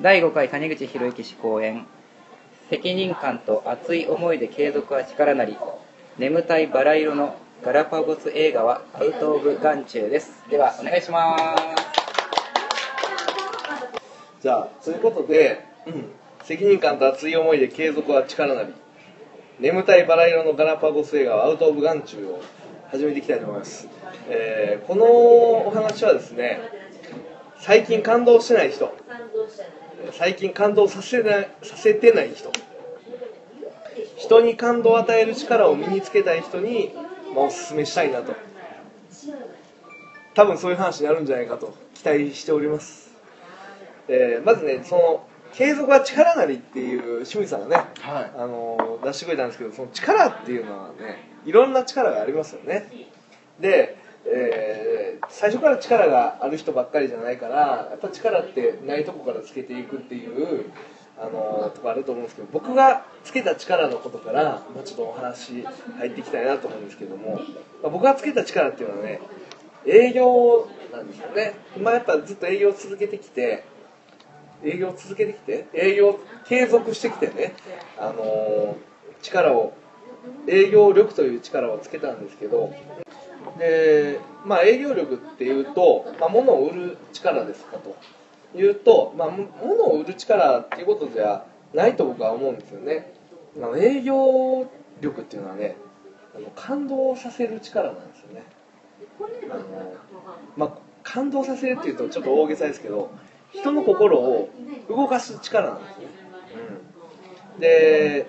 第5回谷口博之氏講演。責任感と熱い思いで継続は力なり眠たいバラ色のガラパゴス映画はアウト・オブ・眼中です。ではお願いします。じゃあということで、うん、責任感と熱い思いで継続は力なり。眠たいバラ色のガラパゴス映画はアウト・オブ・眼中を始めていきたいと思います、えーこのお話はですね最近感動してない人。感動して最近感動させないさせてない人。人に感動を与える力を身につけたい人に、まあ、おすすめしたいなと。多分そういう話になるんじゃないかと期待しております、えーまずねその継続は力なりっていう清水さんがね、はい。あの出してくれたんですけどその力っていうのはねいろんな力がありますよね。で、えー最初から力がある人ばっかりじゃないからやっぱ力ってないとこからつけていくっていうあのとこあると思うんですけど僕がつけた力のことから、まあ、ちょっとお話入っていきたいなと思うんですけども、まあ僕がつけた力っていうのはね営業なんですよね。まあやっぱずっと営業続けてきて営業続けてきて営業継続してきてねあの力を営業力という力をつけたんですけどでまあ営業力っていうと、まあ、物を売る力ですかと。いうと、まあ、物を売る力っていうことじゃないと僕は思うんですよね。まあ営業力っていうのはねあの感動させる力なんですよね。あの、まあ、感動させるっていうとちょっと大げさですけど人の心を動かす力なんですね、うん、で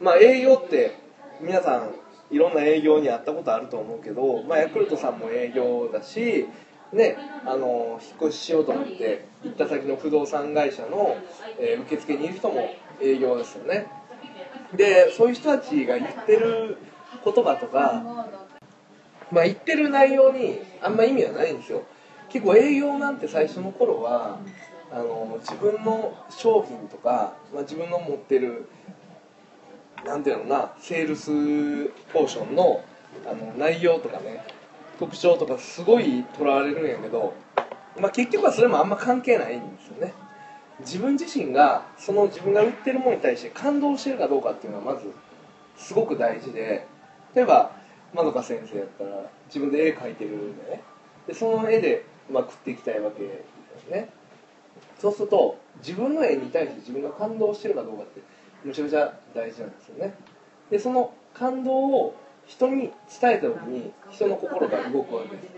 まあ営業って皆さんいろんな営業にあったことあると思うけど、まあ、ヤクルトさんも営業だしね、あの引っ越ししようと思って行った先の不動産会社の、えー受付にいる人も営業ですよね。でそういう人たちが言ってる言葉とか、まあ、言ってる内容にあんま意味はないんですよ。結構営業なんて最初の頃はあの自分の商品とか、まあ、自分の持ってるなんていうのなセールスポーションのあの内容とかね特徴とかすごいとらわれるんやけど、まあ、結局はそれもあんま関係ないんですよね。自分自身がその自分が売ってるものに対して感動してるかどうかっていうのはまずすごく大事で例えばまどか先生やったら自分で絵描いてるんでね。でその絵で、まあ、食っていきたいわけですね。そうすると自分の絵に対して自分が感動してるかどうかってむちゃくちゃ大事なんですよね。でその感動を人に伝えた時に人の心が動くわけです。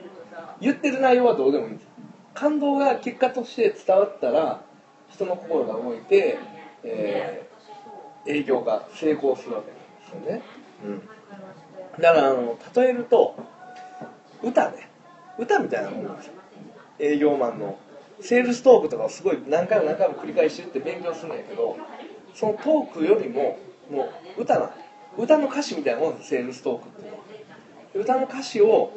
言ってる内容はどうでもいいんです。感動が結果として伝わったら人の心が動いて、えー営業が成功するわけなんですよね、うん、だからあの例えると歌ね。歌みたいなもんなんですよ。営業マンの。セールストークとかをすごい何回も何回も繰り返してって勉強するんやけどそのトークよりももう歌な歌の歌詞みたいなもんですセールストークっていうのは歌の歌詞を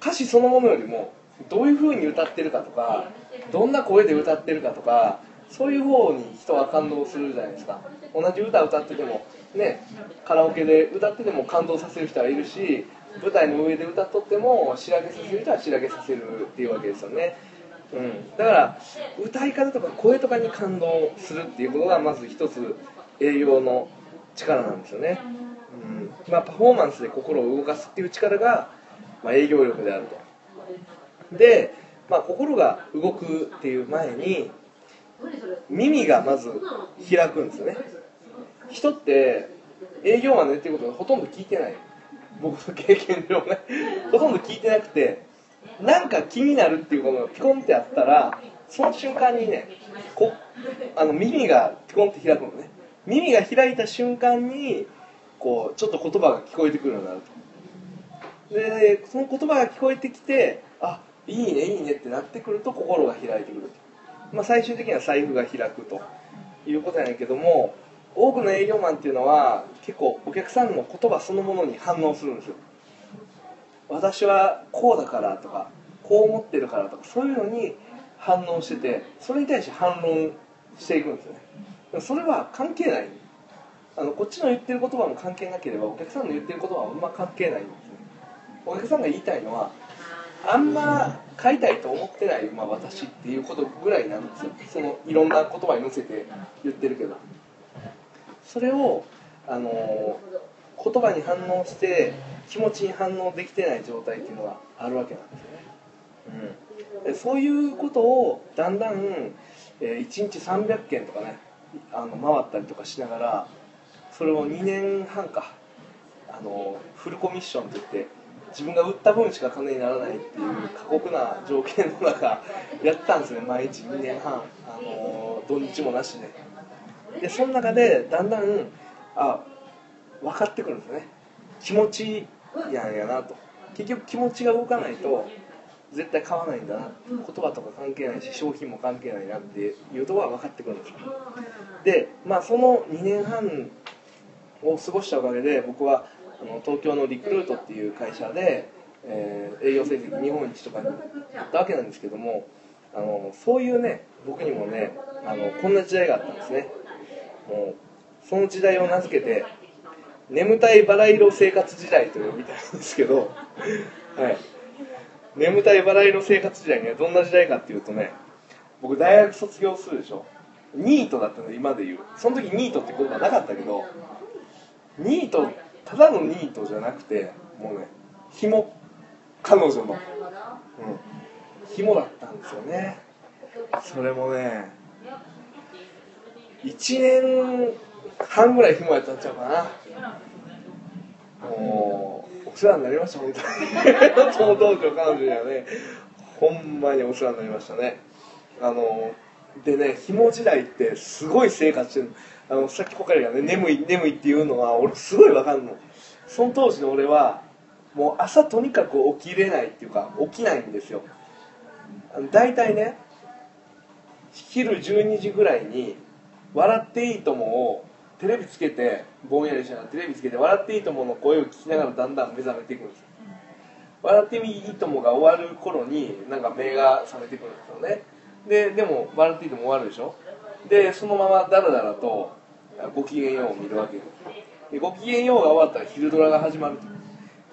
歌詞そのものよりもどういう風に歌ってるかとかどんな声で歌ってるかとかそういう方に人は感動するじゃないですか。同じ歌歌っててもねカラオケで歌ってても感動させる人はいるし舞台の上で歌っとってもしらけさせる人はしらけさせるっていうわけですよね。うん、だから歌い方とか声とかに感動するっていうことがまず一つ営業の力なんですよね、うん。まあ、パフォーマンスで心を動かすっていう力が、まあ、営業力であると。で、まあ、心が動くっていう前に耳がまず開くんですよね。人って営業マンの言ってることほとんど聞いてない。僕の経験上ね。ほとんど聞いてなくてなんか気になるっていうことがピコンってあったらその瞬間にねこあの耳がピコンって開くのね。耳が開いた瞬間にこうちょっと言葉が聞こえてくるようになると。でその言葉が聞こえてきてあいいねいいねってなってくると心が開いてくると、まあ、最終的には財布が開くと。いうことやねんけども多くの営業マンっていうのは結構お客さんの言葉そのものに反応するんですよ。私はこうだからとかこう思ってるからとかそういうのに反応しててそれに対して反論していくんですよね。それは関係ない。あのこっちの言ってる言葉も関係なければお客さんの言ってる言葉はあんま関係ないんですね。お客さんが言いたいのはあんま買いたいと思ってない、まあ、私っていうことぐらいなんですよ。そのいろんな言葉に乗せて言ってるけど。それをあの言葉に反応して気持ちに反応できてない状態っていうのがあるわけなんですよね、うん、でそういうことをだんだん、えー、1日300件とかねあの回ったりとかしながらそれを2年半かあのフルコミッションといって自分が売った分しか金にならないっていう過酷な条件の中やったんですね毎日2年半。あの土日もなしで。でその中でだんだんあ分かってくるんですね。気持ちやんやなと。結局気持ちが動かないと絶対買わないんだな。言葉とか関係ないし商品も関係ないなっていうとこは分かってくるんですよ。でまあその2年半を過ごしたおかげで僕はあの東京のリクルートっていう会社で、えー、営業成績日本一とかに行ったわけなんですけどもあのそういうね僕にもねあのこんな時代があったんですね。もうその時代を名付けて眠たいバラ色生活時代と呼びたいなんですけど、はい、眠たいバラ色生活時代にはどんな時代かっていうとね僕大学卒業するでしょ。ニートだったの今で言う。その時ニートって言葉なかったけどニートただのニートじゃなくてもうね紐彼女の。うん。紐だったんですよね。それもね1年半ぐらい紐やったんちゃうかな。もうお世話になりました本当に。その当時の彼女にはねほんまにお世話になりましたね。あのでね紐時代ってすごい生活してるあのさっきこかりがね眠い眠いっていうのは俺すごいわかんの。その当時の俺はもう朝とにかく起きれないっていうか起きないんですよ。大体ね昼12時ぐらいに「笑っていいとも」をテレビつけてぼんやりしながらテレビつけて「笑っていいとも」の声を聞きながらだんだん目覚めていくんですよ。笑っていいともが終わる頃になんか目が覚めてくるんですよね。ででも笑っていいとも終わるでしょ。でそのままダラダラとごきげんようを見るわけでごきげんようが終わったら昼ドラが始まる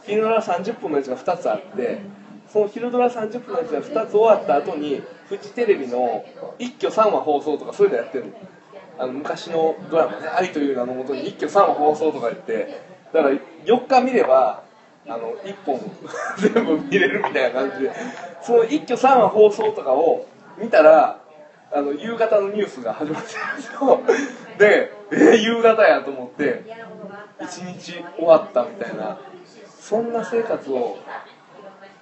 昼ドラ30分のやつが2つあってその昼ドラ30分のやつが2つ終わった後にフジテレビの一挙3話放送とかそういうのやってるあの昔のドラマね「愛という名のもとに一挙3話放送とか言ってだから4日見ればあの1本 全部見れるみたいな感じでその一挙3話放送とかを見たらあの夕方のニュースが始まってるんですよ。でえー、夕方やと思って一日終わったみたいなそんな生活を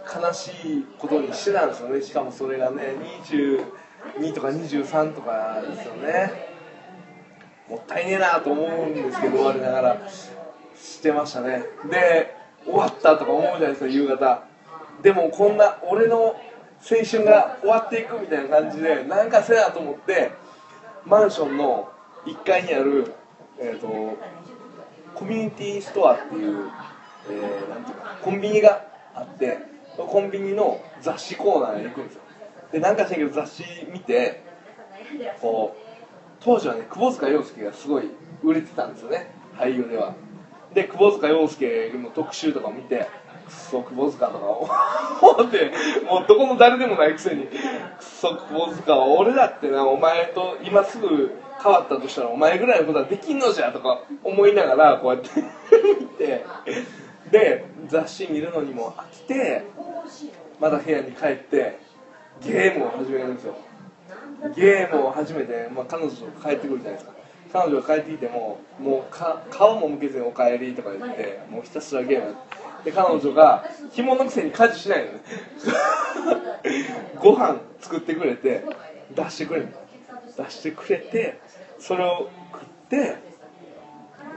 悲しいことにしてたんですよね。しかもそれがね22とか23とかですよね。もったいねえなと思うんですけど終わりながら。してましたね。で終わったとか思うじゃないですか夕方。でもこんな俺の青春が終わっていくみたいな感じでなんかせなと思ってマンションの1階にある、えーと、コミュニティストアっていう,、えー、なんていうかコンビニがあってコンビニの雑誌コーナーに行くんですよ。でなんかしないけど雑誌見てこう当時はね窪塚洋介がすごい売れてたんですよね。俳優では。で窪塚洋介の特集とか見てクソ窪塚とか思ってもうどこの誰でもないくせにクソ窪塚は俺だってなお前と今すぐ変わったとしたらお前ぐらいのことはできんのじゃとか思いながらこうやって見てで雑誌見るのにも飽きてまた部屋に帰ってゲームを始めるんですよ。ゲームを始めて、まあ、彼女と帰ってくるじゃないですか。彼女が帰ってきてももうか顔も向けずに「おかえり」とか言ってもうひたすらゲームで彼女が紐のくせに家事しないのね。ご飯作ってくれて出してくれる出してくれてそれを食って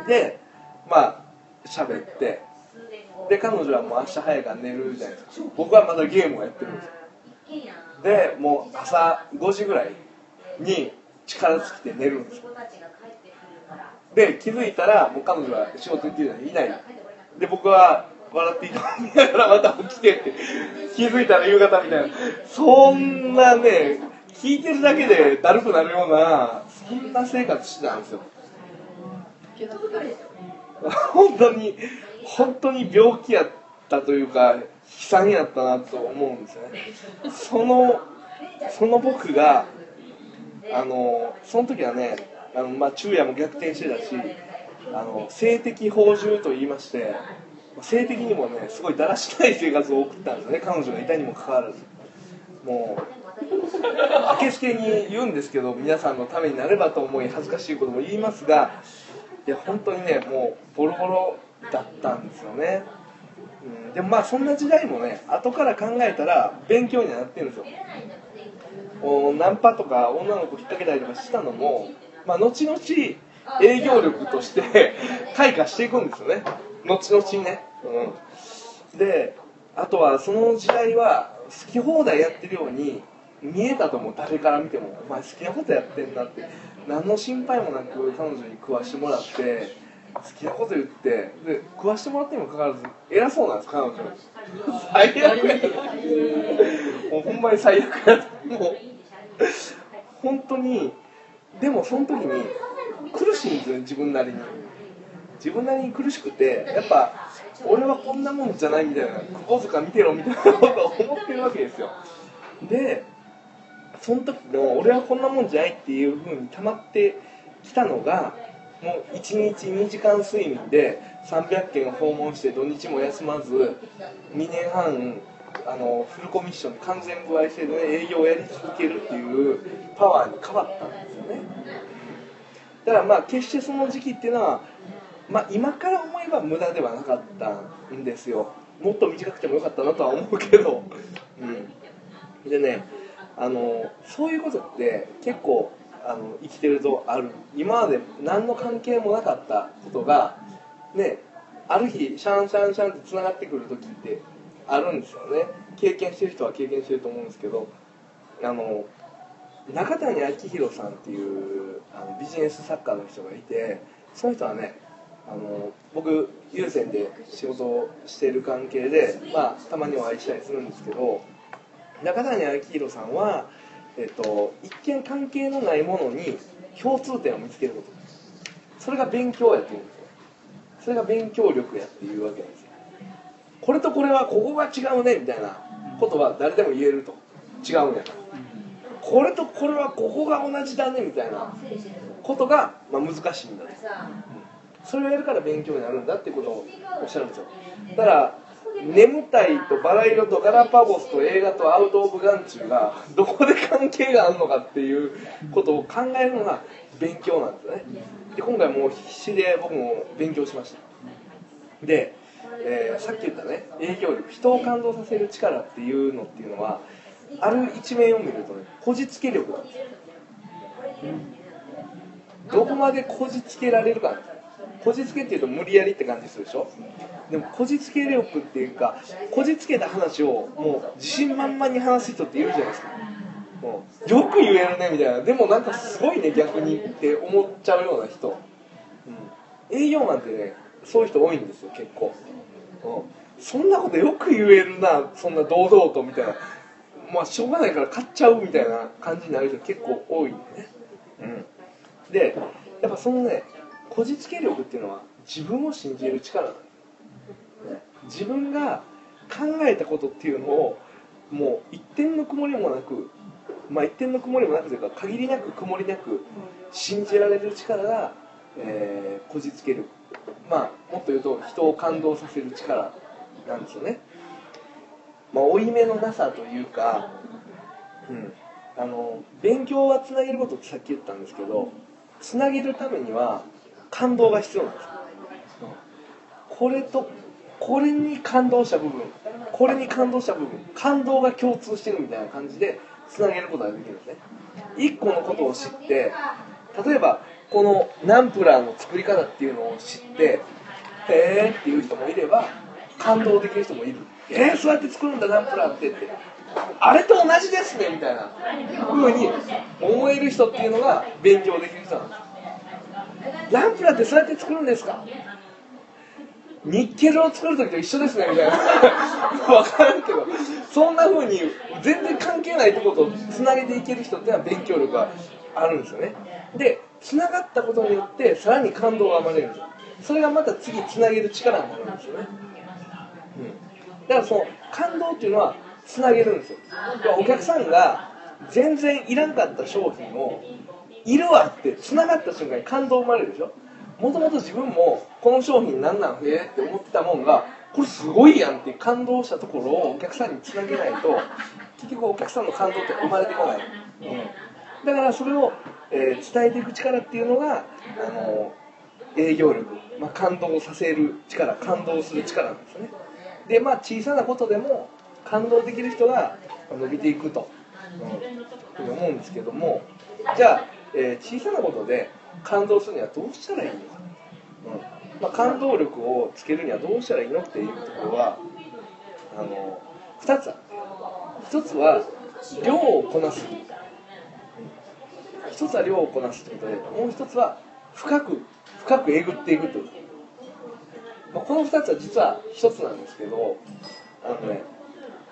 でまあ喋って。で彼女はもう明日早いから寝るじゃないですか。僕はまだゲームをやってるんですよ。でもう朝5時ぐらいに力尽きて寝るんですよ。で気づいたらもう彼女は仕事行ってるのにいない。で僕は笑っていた見ながらまた起きてって気づいたら夕方みたいな。そんなね聞いてるだけでだるくなるようなそんな生活してたんですよ。本当に本当に病気やったというか悲惨やったなと思うんですね。そのその僕があのその時はねあの、まあ、昼夜も逆転してたしあの性的放獣と言いまして性的にもねすごいだらしない生活を送ったんですよね。彼女がいたにもかかわらず。もうあけすけに言うんですけど皆さんのためになればと思い恥ずかしいことも言いますがいや本当にねもうボロボロだったんですよね、うん、でもまあそんな時代もね後から考えたら勉強にはなってるんですよ。おナンパとか女の子引っ掛けたりとかしたのも、まあ、後々営業力として 開花していくんですよね。後々ね、うん、であとはその時代は好き放題やってるように見えたと思う。誰から見ても。お前好きなことやってんなって。何の心配もなく彼女に食わしてもらって。好きなこと言ってで食わしてもらってもかかわらず偉そうなんです彼女。最悪や。もうほんまに最悪やもう。本当にでもその時に苦しいんですよ自分なりに。自分なりに苦しくてやっぱ俺はこんなもんじゃないみたいな窪塚見てろみたいなことを思ってるわけですよ。でその時の俺はこんなもんじゃないっていうふうに溜まってきたのがもう1日2時間睡眠で300件訪問して土日も休まず2年半あのフルコミッション完全歩合制で、営業をやり続けるっていうパワーに変わったんですよね。だからまあ決してその時期っていうのは、まあ、今から思えば無駄ではなかったんですよ。もっと短くてもよかったなとは思うけど、うん、でねあのそういうことって結構あの生きてるとある。今まで何の関係もなかったことがねある日シャンシャンシャンってつながってくる時ってあるんですよね。経験してる人は経験してると思うんですけどあの中谷明宏さんっていうあのビジネス作家の人がいてその人はねあの僕有線で仕事をしている関係で、まあ、たまにお会いしたりするんですけど中谷明宏さんは、えっと、一見関係のないものに共通点を見つけること。それが勉強やって言うんですよ。それが勉強力やっていうわけなんですよ。これとこれはここが違うねみたいなことは誰でも言えると。違うんやから。これとこれはここが同じだねみたいなことが、まあ、難しいんだと、それをやるから勉強になるんだってことをおっしゃるんですよ。だから眠たいとバラ色とガラパゴスと映画とアウト・オブ・ガンチュがどこで関係があるのかっていうことを考えるのが勉強なんですね。で今回もう必死で僕も勉強しました。で、えー、さっき言ったね影響力人を感動させる力っていうのっていうのはある一面を見るとねこじつけ力なんですよ。どこまでこじつけられるかなんですこじつけっていうと無理やりって感じするでしょ？でもこじつけ力っていうかこじつけた話をもう自信満々に話す人っているじゃないですか。もうよく言えるねみたいな。でもなんかすごいね逆にって思っちゃうような人、うん、営業なんてねそういう人多いんですよ結構、うん、そんなことよく言えるなそんな堂々とみたいな。まあしょうがないから買っちゃうみたいな感じになる人結構多いんでね、うん、でやっぱそのねこじつけ力っていうのは自分を信じる力なんです自分が考えたことっていうのをもう一点の曇りもなくまあ一点の曇りもなくというか限りなく曇りなく信じられる力が、えー、こじつける。まあもっと言うと人を感動させる力なんですよね。まあ負い目のなさというか、うん、あの勉強はつなげることってさっき言ったんですけどつなげるためには感動が必要なんですこれとこれに感動した部分これに感動した部分感動が共通してるみたいな感じでつなげることができるんですね。一個のことを知って例えばこのナンプラーの作り方っていうのを知ってへえっていう人もいれば感動できる人もいる。えー、そうやって作るんだナンプラーってって。あれと同じですねみたいな風に思える人っていうのが勉強できる人なんです。ナンプラーってそうやって作るんですか？ニッケルを作る時と一緒ですねみたいな。分からんけど。そんな風に全然関係ないとことをつなげていける人っていうのは勉強力があるんですよね。でつながったことによってさらに感動が生まれる。んですよそれがまた次つなげる力になるんですよね、うん。だからその感動っていうのはつなげるんですよ。お客さんが全然いらんかった商品をいるわってつながった瞬間に感動生まれるでしょ？もともと自分もこの商品なんなんへって思ってたもんがこれすごいやんって感動したところをお客さんにつなげないと結局お客さんの感動って生まれてこない、うん、だからそれを、えー、伝えていく力っていうのがあの営業力、まあ、感動させる力感動する力なんですね。でまあ小さなことでも感動できる人が伸びていくと、うん、思うんですけども。じゃあ、えー、小さなことで感動するにはどうしたらいいのか、うん。まあ、感動力をつけるにはどうしたらいいのっていうところはあの2つある。1つは量をこなす。1つは量をこなすということでもう1つは深く深くえぐっていくということ。まあ、この2つは実は1つなんですけどあのね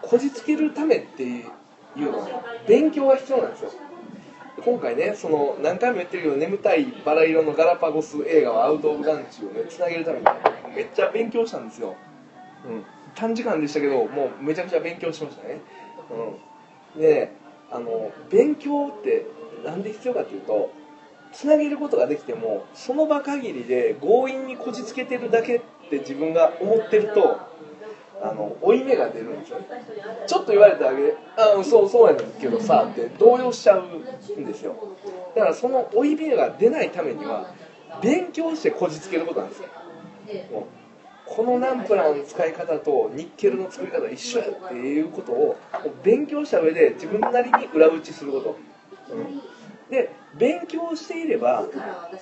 こじつけるためっていうのは勉強が必要なんですよ。今回ねその何回も言ってるけど眠たいバラ色のガラパゴス映画はアウト・オブ・ガンチをねつなげるために、ね、めっちゃ勉強したんですよ、うん、短時間でしたけどもうめちゃくちゃ勉強しましたね、うん、であの勉強って何で必要かっていうとつなげることができてもその場限りで強引にこじつけてるだけって自分が思ってるとあの負い目が出るんですよちょっと言われてあげあそうそうやねんけどさって動揺しちゃうんですよ。だからその負い目が出ないためには勉強してこじつけることなんですよ。このナンプラーの使い方とニッケルの作り方一緒やっていうことを勉強した上で自分なりに裏打ちすること、うん、で勉強していれば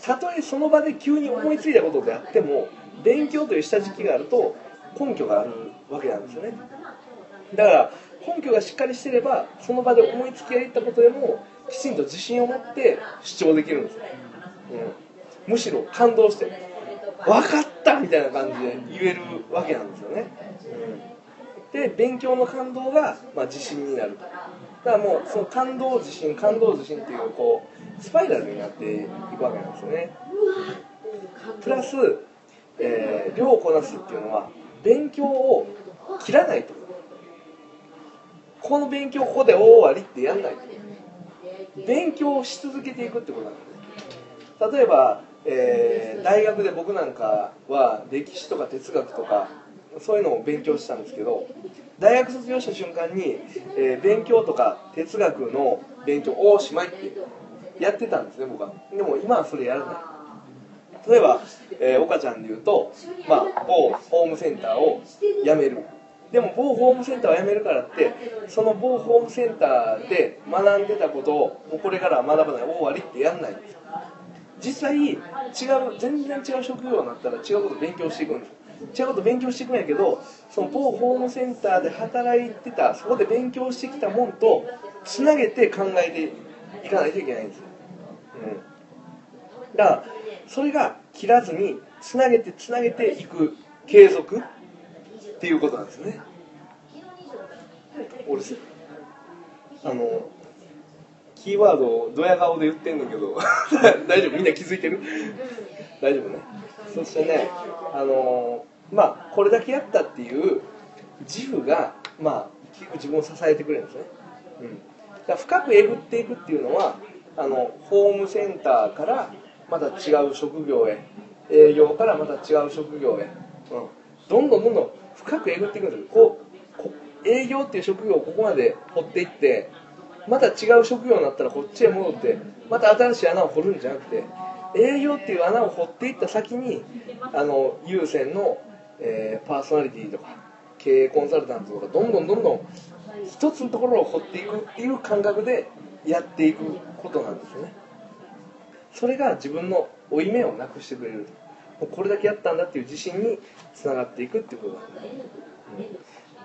たとえその場で急に思いついたことであっても勉強という下敷きがあると根拠があるわけなんですよね。だから根拠がしっかりしてればその場で思いつきがいったことでもきちんと自信を持って主張できるんですよ。うん、むしろ感動して分かったみたいな感じで言えるわけなんですよね、うん、で勉強の感動が、まあ、自信になる。だからもうその感動自信感動自信っていうこうスパイラルになっていくわけなんですよね。プラスえー、量をこなすっていうのは勉強を切らないとこの勉強ここで大終わりってやんないと。勉強し続けていくってことなんです。例えば、えー、大学で僕なんかは歴史とか哲学とかそういうのを勉強したんですけど大学卒業した瞬間に、えー、勉強とか哲学の勉強おしまいってやってたんですね僕は。でも今はそれやらない。例えば、えー、岡ちゃんで言うと、まあ、某ホームセンターを辞める。でも某ホームセンターを辞めるからってその某ホームセンターで学んでたことをもうこれからは学ばない終わりってやんない。んです実際違う全然違う職業になったら違うこと勉強していくんです違うこと勉強していくんやけどその某ホームセンターで働いてたそこで勉強してきたもんとつなげて考えていかないといけないんです、うん、だからそれが切らずにつなげてつなげていく継続。っていうことなんですね。俺あのキーワードをドヤ顔で言ってんだけど 大丈夫？みんな気づいてる？大丈夫ね。そしてねあのまあこれだけやったっていう自負がまあ結構自分を支えてくれるんですね、うん、だ深くえぐっていくっていうのはあのホームセンターからまた違う職業へ営業からまた違う職業へ、うん、どんどんどんどん深くえぐっていくんですよこう営業っていう職業をここまで掘っていってまた違う職業になったらこっちへ戻ってまた新しい穴を掘るんじゃなくて営業っていう穴を掘っていった先にあの優先の、えー、パーソナリティとか経営コンサルタントとかどんどんどんどん一つのところを掘っていくっていう感覚でやっていくことなんですよね。それが自分の負い目をなくしてくれるもうこれだけやったんだっていう自信につながっていくっていうことなんで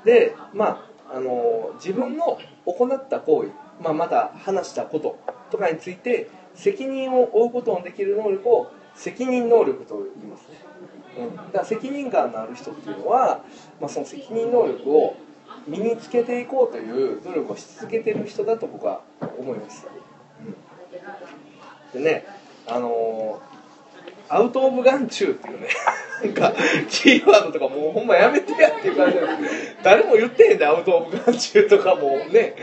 す、でまああの自分の行った行為、まあ、また話したこととかについて責任を負うことのできる能力を責任能力と言いますね、うん、だから責任感のある人っていうのは、まあ、その責任能力を身につけていこうという努力をし続けてる人だと僕は思います、うん、でねあのアウト・オブ・眼中っていうね。なんかキーワードとかもうほんまやめてやっていう感じで誰も言ってへんでアウト・オブ・眼中とかもね。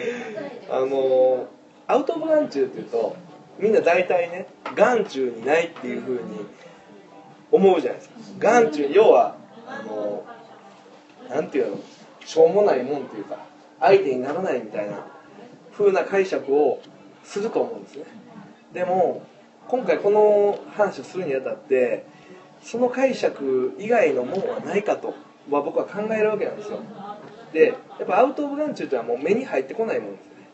あのアウト・オブ・眼中っていうとみんな大体ね眼中にないっていうふうに思うじゃないですか。眼中要はあのなんていうのしょうもないもんっていうか相手にならないみたいな風な解釈をすると思うんですね。でも今回この話をするにあたってその解釈以外のものはないかとは僕は考えるわけなんですよ。でやっぱアウト・オブ・眼中っていうのはもう目に入ってこないもんですよね。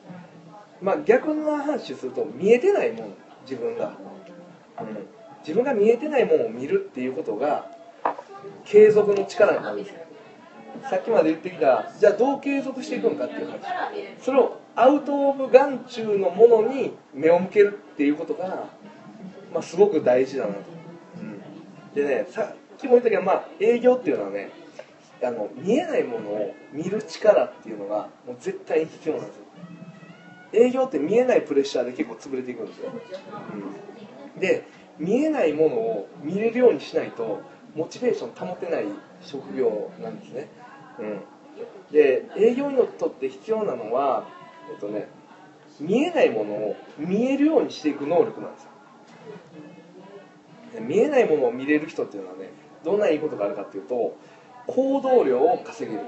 まあ逆の話すると見えてないもん自分が、うん、自分が見えてないものを見るっていうことが継続の力になるんですよ。さっきまで言ってきたじゃあどう継続していくのかっていう話。それをアウト・オブ・眼中のものに目を向けるっていうことが、まあ、すごく大事だなと、うん、でねさっきも言ったけど、まあ、営業っていうのはねあの見えないものを見る力っていうのがもう絶対に必要なんですよ。営業って見えないプレッシャーで結構潰れていくんですよ、うん、で見えないものを見れるようにしないとモチベーション保てない職業なんですね、うん、で営業にとって必要なのはえっとね見えないものを見えるようにしていく能力なんですよ見えないものを見れる人っていうのはねどんないいことがあるかっていうと行動量を稼げる。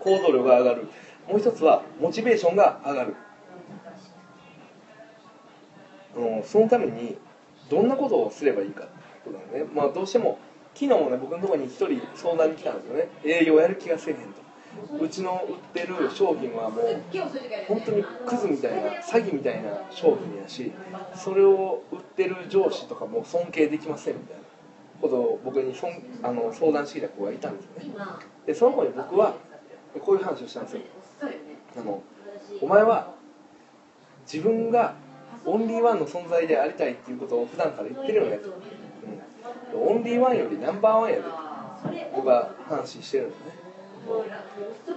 行動量が上がる。もう一つはモチベーションが上がる。あのそのためにどんなことをすればいいかってことだね。まあどうしても昨日もね僕のところに一人相談に来たんですよね。営業やる気がせえへんと。うちの売ってる商品はもう本当にクズみたいな詐欺みたいな商品やしそれを売ってる上司とかも尊敬できませんみたいなことを僕にそんあの相談してきた子がいたんですよね。でその子に僕はこういう話をしたんですよ。あのお前は自分がオンリーワンの存在でありたいっていうことを普段から言ってるよねと、うん、オンリーワンよりナンバーワンやで。僕は話してるんですね。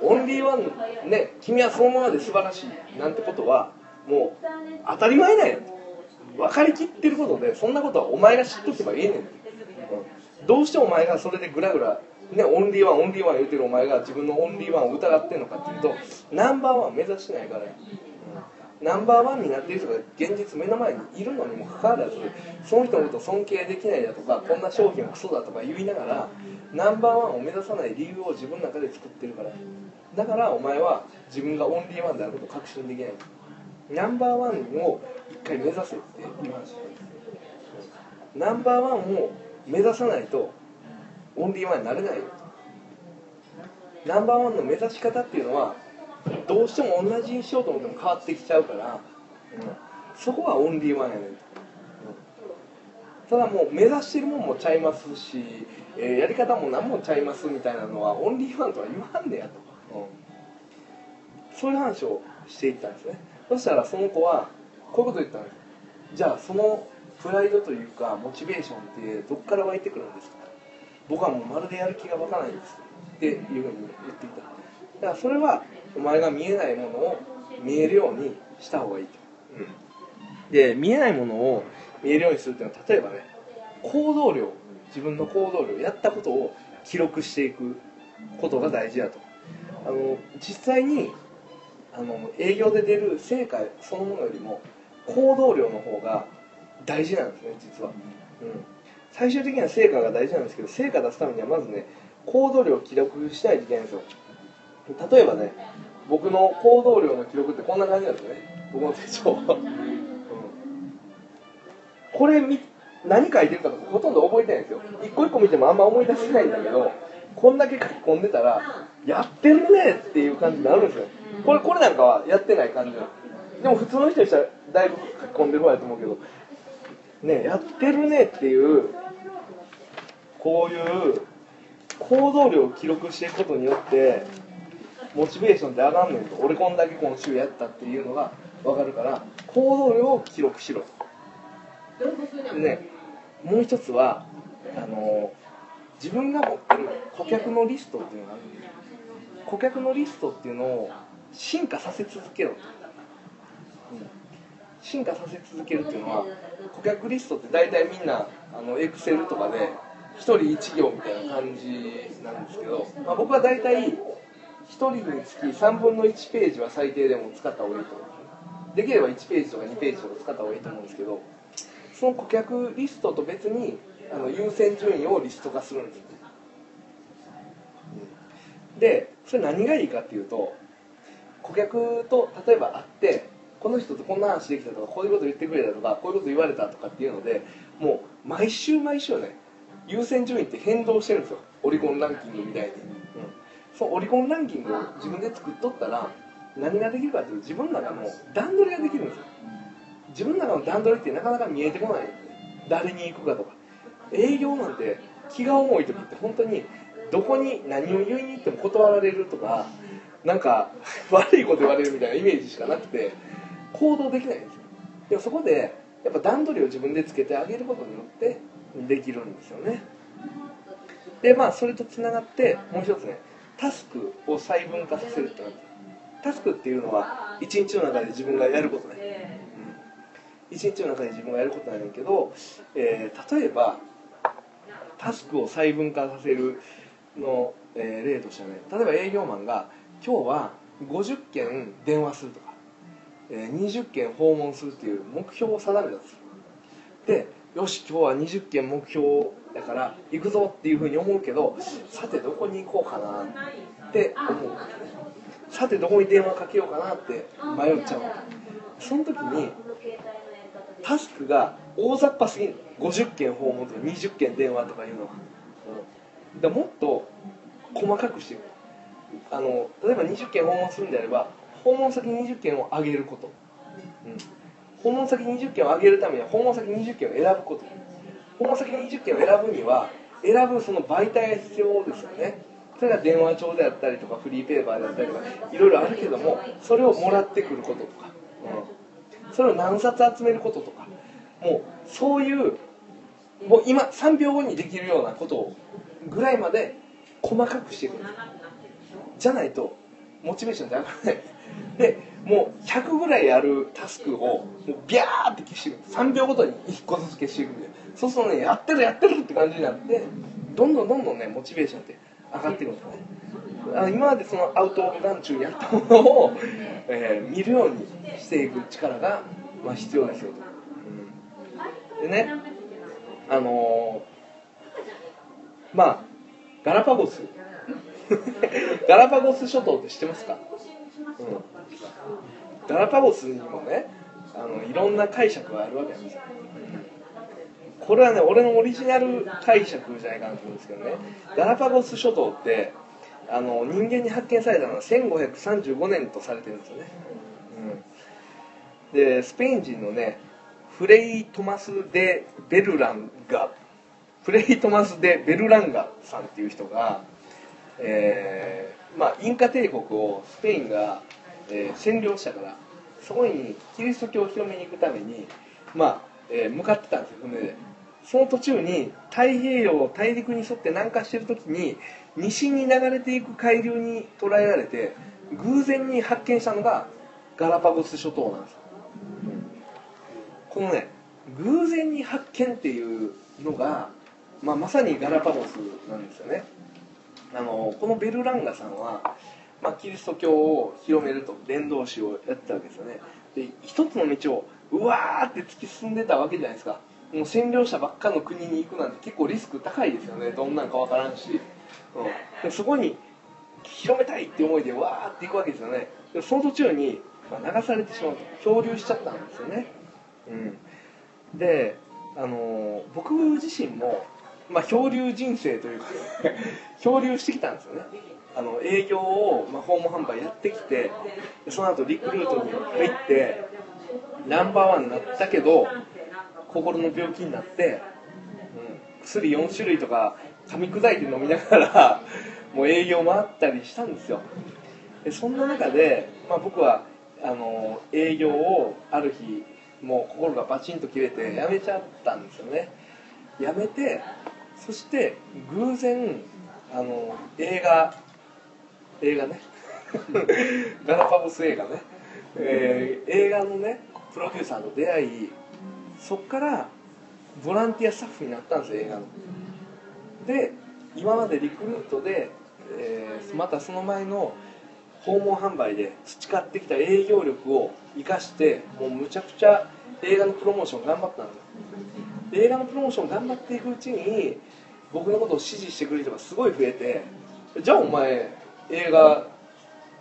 オンリーワンね君はそのままで素晴らしいなんてことはもう当たり前なんや。分かりきってることでそんなことはお前が知っとけばいいねん、うん、どうしてお前がそれでグラグラね、オンリーワンオンリーワン言うてるお前が自分のオンリーワンを疑ってんのかっていうとナンバーワン目指してないからや、ナンバーワンになってる人が現実目の前にいるのにもかかわらずその人のことを尊敬できないだとかこんな商品はクソだとか言いながらナンバーワンを目指さない理由を自分の中で作ってるから。だからお前は自分がオンリーワンであることを確信できない。ナンバーワンを一回目指せって言いましナンバーワンを目指さないとオンリーワンになれない。ナンバーワンの目指し方っていうのはどうしても同じにしようと思っても変わってきちゃうから、うん、そこはオンリーワンやねん、うん、ただもう目指してるもんもちゃいますしえー、やり方も何もちゃいますみたいなのはオンリーワンとは言わんねやと、うん、そういう話をしていったんですね。そしたらその子はこういうこと言ったんですじゃあそのプライドというかモチベーションってどっから湧いてくるんですか。僕はもうまるでやる気が湧かないんです。っていうふうに言っていた。だからそれはお前が見えないものを見えるようにした方がいいと、うん、で見えないものを見えるようにするっていうのは例えばね行動量自分の行動量やったことを記録していくことが大事だと。あの実際にあの営業で出る成果そのものよりも行動量の方が大事なんですね実は、うん、最終的には成果が大事なんですけど成果出すためにはまずね行動量を記録しないといけないんですよ。例えばね僕の行動量の記録ってこんな感じなんですよね。僕の手帳、うん、これ見何書いてるかとかほとんど覚えてないんですよ。一個一個見てもあんま思い出せないんだけどこんだけ書き込んでたらやってるねっていう感じになるんですよ。これこれなんかはやってない感じでも普通の人にしたらだいぶ書き込んでる方やと思うけどねやってるねっていうこういう行動量を記録していくことによってモチベーションって上がんねんと俺こんだけ今週やったっていうのが分かるから行動量を記録しろでねもう一つはあの自分が持ってる顧客のリストっていうのがあるんです顧客のリストっていうのを進化させ続けろ、うん、進化させ続けるっていうのは顧客リストって大体みんなあのエクセルとかで1人1行みたいな感じなんですけど、まあ、僕は大体1人につき3分の1ページは最低でも使った方がいいと思う。できれば1ページとか2ページとか使った方がいいと思うんですけどその顧客リストと別にあの優先順位をリスト化するんですねでそれ何がいいかっていうと顧客と例えば会ってこの人とこんな話できたとかこういうこと言ってくれたとかこういうこと言われたとかっていうのでもう毎週毎週ね優先順位って変動してるんですよ。オリコンランキングみたいに、うん、そのオリコンランキングを自分で作っとったら何ができるかっていうと自分の中の段取りができるんですよ。自分の中の段取りってなかなか見えてこない。誰に行くかとか。営業なんて気が重い時って本当にどこに何を言いに行っても断られるとかなんか 悪いこと言われるみたいなイメージしかなくて行動できないんですよ。でもそこでやっぱ段取りを自分でつけてあげることによってできるんですよね。でまあそれとつながってもう一つねタスクを細分化させるってなってタスクっていうのは一日の中で自分がやることね、うん、一日の中で自分がやることなんだけど、えー、例えばタスクを細分化させるの、えー、例としてはね例えば営業マンが今日は50件電話するとか、えー、20件訪問するっていう目標を定めたんですでよし今日は20件目標だから行くぞっていうふうに思うけどさてどこに行こうかなって思う。さてどこに電話かけようかなって迷っちゃう。その時にタスクが大雑把すぎる。50件訪問とか20件電話とかいうのは、うん、だもっと細かくしてあの例えば20件訪問するんであれば訪問先20件を上げること、うん、訪問先20件を上げるためには訪問先20件を選ぶこと。訪問先20件を選ぶには選ぶその媒体が必要ですよね。それが電話帳であったりとかフリーペーパーであったりとかいろいろあるけどもそれをもらってくることとか、うん、それを何冊集めることとか。もうそういうもう今3秒後にできるようなことをぐらいまで細かくしていくじゃないとモチベーションって上がらない。でもう100ぐらいあるタスクをもうビャーって消していく3秒ごとに1個ずつ消していくんでそうするとねやってるやってるって感じになってどんどんどんどんねモチベーションって上がっていくんですあの今までそのアウト・オブ・眼中にやったものを、えー、見るようにしていく力が、まあ、必要ですよと、うん、でねあのー、まあガラパゴス。ガラパゴス諸島って知ってますか、うん、ガラパゴスにもねあのいろんな解釈があるわけなんですよ。これはね俺のオリジナル解釈じゃないかなと思うんですけどね。ガラパゴス諸島ってあの人間に発見されたのは1535年とされてるんですよね、うん、でスペイン人のねフレイ・トマス・デ・ベルランガ。フレイ・トマス・デ・ベルランガさんっていう人がえー、まあ、インカ帝国をスペインが、えー、占領したからそこにキリスト教を広めに行くために、まあえー、向かってたんですよ船で。その途中に太平洋大陸に沿って南下してる時に西に流れていく海流に捉えられて偶然に発見したのがガラパゴス諸島なんです。このね偶然に発見っていうのが、まあ、まさにガラパゴスなんですよね。あのこのベルランガさんは、まあ、キリスト教を広めると伝道師をやってたわけですよね。で一つの道をうわーって突き進んでたわけじゃないですか。もう占領者ばっかの国に行くなんて結構リスク高いですよね。どんなんかわからんし、うん、そこに広めたいって思いでわーって行くわけですよね。でその途中に、まあ、流されてしまうと。漂流しちゃったんですよね、うん、であの僕自身もまあ、漂流人生というか 漂流してきたんですよね。あの営業を、まあ、訪問販売やってきてその後リクルートに入ってナンバーワンになったけど心の病気になって、うん、薬4種類とか噛み砕いて飲みながら もう営業回ったりしたんですよ。でそんな中で、まあ、僕はあの営業をある日もう心がバチンと切れてやめちゃったんですよね。やめてそして偶然あの映画映画ね。ガラパゴス映画ね、えー、映画のねプロデューサーと出会いそっからボランティアスタッフになったんですよ映画の。で今までリクルートで、えーまたその前の訪問販売で培ってきた営業力を生かしてもうむちゃくちゃ映画のプロモーション頑張ったんですよ。映画のプロモーション頑張っていくうちに僕のことを支持してくれる人がすごい増えてじゃあお前映画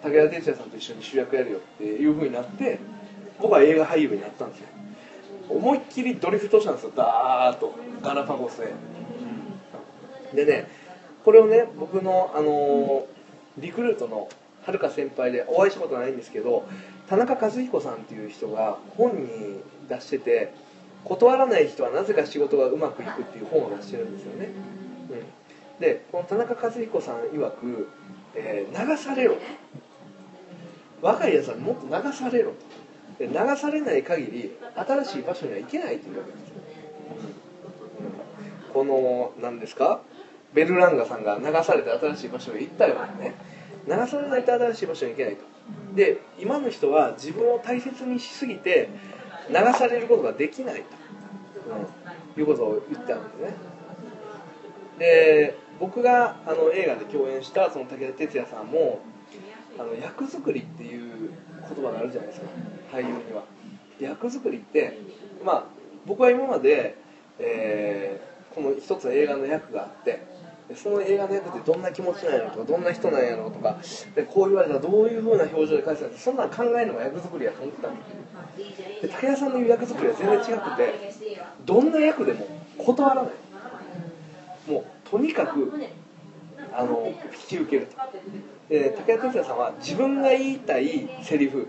武田鉄矢さんと一緒に主役やるよっていう風になって僕は映画俳優になったんですよ。思いっきりドリフトしたんですよダーッとガラパゴスへ。でねこれをね僕の、あのーリクルートのはるか先輩でお会いしたことないんですけど田中和彦さんっていう人が本に出してて「断らない人はなぜか仕事がうまくいく」っていう本を出してるんですよね、うん、でこの田中和彦さん曰く、えー流されろ若いやつはもっと流されろと。で流されない限り新しい場所には行けないというわけです。この何ですか？ベルランガさんが流されて新しい場所へ行ったようにね。流されないと新しい場所に行けないと。で今の人は自分を大切にしすぎて流されることができないと、うん、いうことを言ったんですね。で僕があの映画で共演したその武田鉄矢さんもあの役作りっていう言葉があるじゃないですか。俳優には。役作りってまあ僕は今まで、えーこの一つの映画の役があってその映画の役ってどんな気持ちなんやろうとかどんな人なんやろうとかでこう言われたらどういう風な表情で返すかそんなの考えるのが役作りやと思ってたんですで武田さんの言う役作りは全然違くてどんな役でも断らない。もうとにかくあの引き受けると。で武田鉄矢さんは自分が言いたいセリフ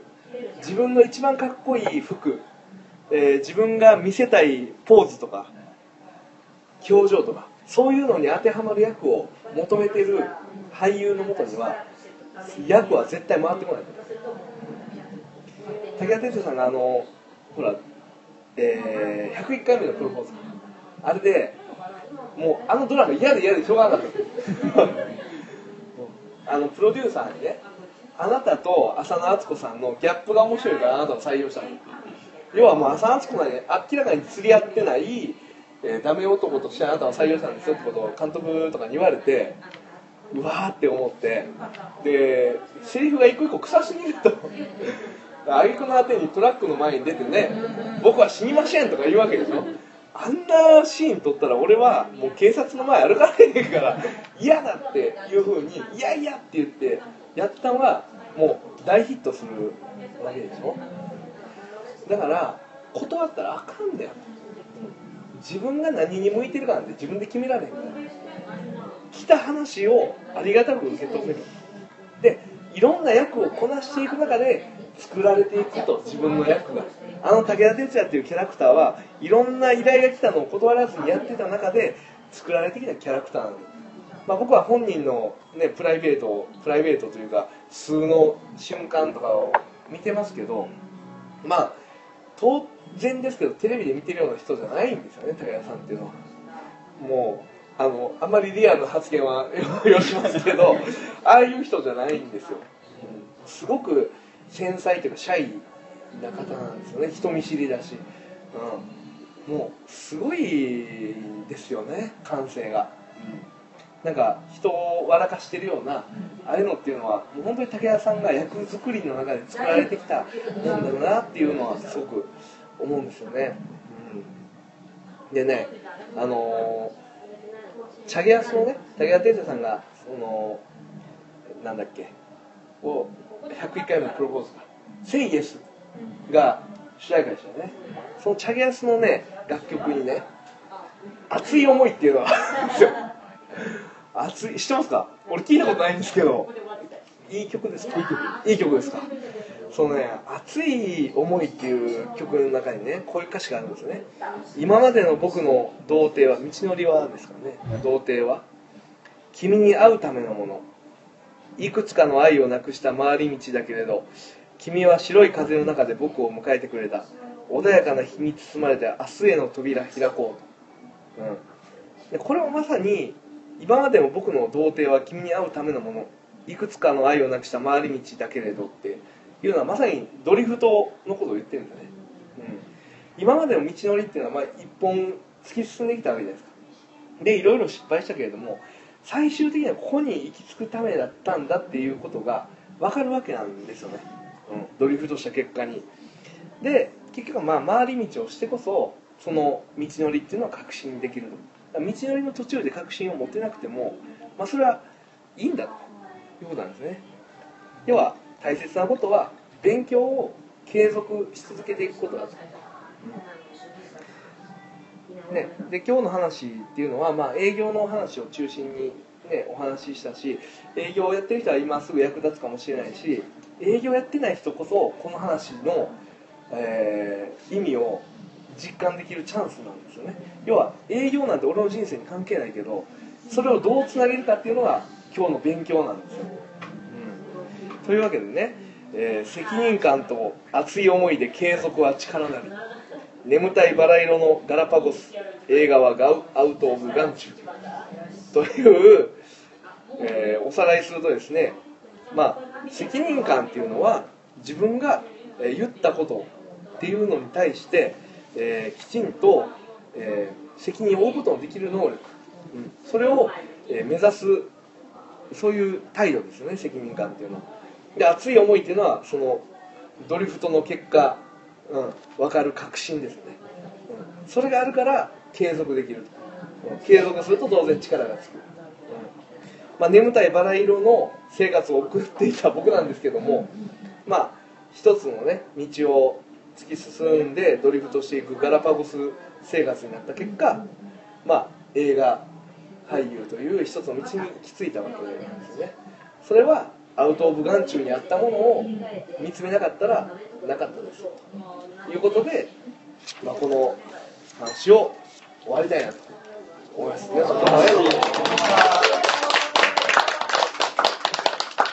自分の一番かっこいい服、えー自分が見せたいポーズとか表情とかそういうのに当てはまる役を求めてる俳優のもとには役は絶対回ってこない。武田鉄矢さんがあのほら、えー101回目のプロポーズ。あれでもうあのドラマ嫌で嫌でしょうがなかった。あのプロデューサーにねあなたと浅野敦子さんのギャップが面白いからあなたを採用したの。要はもう浅野敦子さんに明らかに釣り合ってない、えーダメ男としてあなたを採用したんですよってことを監督とかに言われてうわーって思ってでセリフが一個一個臭すぎると。挙句の果てにトラックの前に出てね「僕は死にません」とか言うわけでしょ。あんなシーン撮ったら俺はもう警察の前歩かれへんから嫌だっていうふうに「いやいや」って言ってやったのはもう大ヒットするわけでしょ？だから断ったらあかんだよ。自分が何に向いてるかなんて自分で決められへんから。来た話をありがたく受け止める。でいろんな役をこなしていく中で作られていくと自分の役が。あの武田鉄矢っていうキャラクターはいろんな依頼が来たのを断らずにやってた中で作られてきたキャラクターなの、まあ、僕は本人の、ね、プライベートプライベートというか数の瞬間とかを見てますけどまあ当然ですけどテレビで見てるような人じゃないんですよね武田さんっていうのは。もうあのあんまりリアルな発言はよしますけどああいう人じゃないんですよ、すごく繊細というかシャイな方なんですよね。人見知りだし、うん、もうすごいですよね。感性が、なんか人を笑かしてるようなああいうのっていうのはもう本当に武田さんが役作りの中で作られてきたもんだろうなっていうのはすごく思うんですよね、うん、でねあのーチャゲアスのね武田鉄矢さんがそのなんだっけを101回目のプロポーズか「セイエス」が主題歌でしたね。そのチャゲアスのね楽曲にね「熱い思い」っていうのがあるんですよ。熱い知ってますか？俺聞いたことないんですけど。いい曲ですか？いい曲ですか？そのね「熱い思い」っていう曲の中にねこういう歌詞があるんですよね。今までの僕の童貞は道のりはですからね。童貞は君に会うためのもの。いくつかの愛をなくした回り道だけれど君は白い風の中で僕を迎えてくれた。穏やかな日に包まれて明日への扉開こうと、うん、でこれはまさに今までも僕の童貞は君に会うためのもの。いくつかの愛をなくした回り道だけれどって。いうのはまさにドリフトのことを言ってるんだね、うん。今までの道のりっていうのはまあ一本突き進んできたわけじゃないですか。でいろいろ失敗したけれども最終的にはここに行き着くためだったんだっていうことが分かるわけなんですよね、うん、ドリフトした結果に。で結局まあ回り道をしてこそその道のりっていうのは確信できる道のりの途中で確信を持てなくても、まあ、それはいいんだということなんですね。要は大切なことは勉強を継続し続けていくことだと、ね、で今日の話っていうのは、まあ、営業の話を中心に、ね、お話ししたし営業をやってる人は今すぐ役立つかもしれないし営業やってない人こそこの話の、えー、意味を実感できるチャンスなんですよね。要は営業なんて俺の人生に関係ないけどそれをどうつなげるかっていうのが今日の勉強なんですよ、うん、というわけでね、えー、責任感と熱い思いで継続は力なり。眠たいバラ色のガラパゴス。映画はガウアウト・オブ・ガンチ。ュという、えー、おさらいするとですねまあ責任感っていうのは自分が言ったことっていうのに対して、えー、きちんと、えー、責任を負うことのできる能力、うん、それを、え目指すそういう態度ですよね責任感っていうのは。で熱い思いっていうのはそのドリフトの結果うん、分かる確信ですね、うん、それがあるから継続できる、うん、継続すると当然力がつく、うんまあ、眠たいバラ色の生活を送っていた僕なんですけどもまあ一つのね道を突き進んでドリフトしていくガラパゴス生活になった結果まあ映画俳優という一つの道に行き着いたわけなんですよね。それはアウト・オブ・眼中にあったものを見つめなかったらなかったですということで、まあ、この話を終わりたいなと思います。皆さんどうもありがとうございました。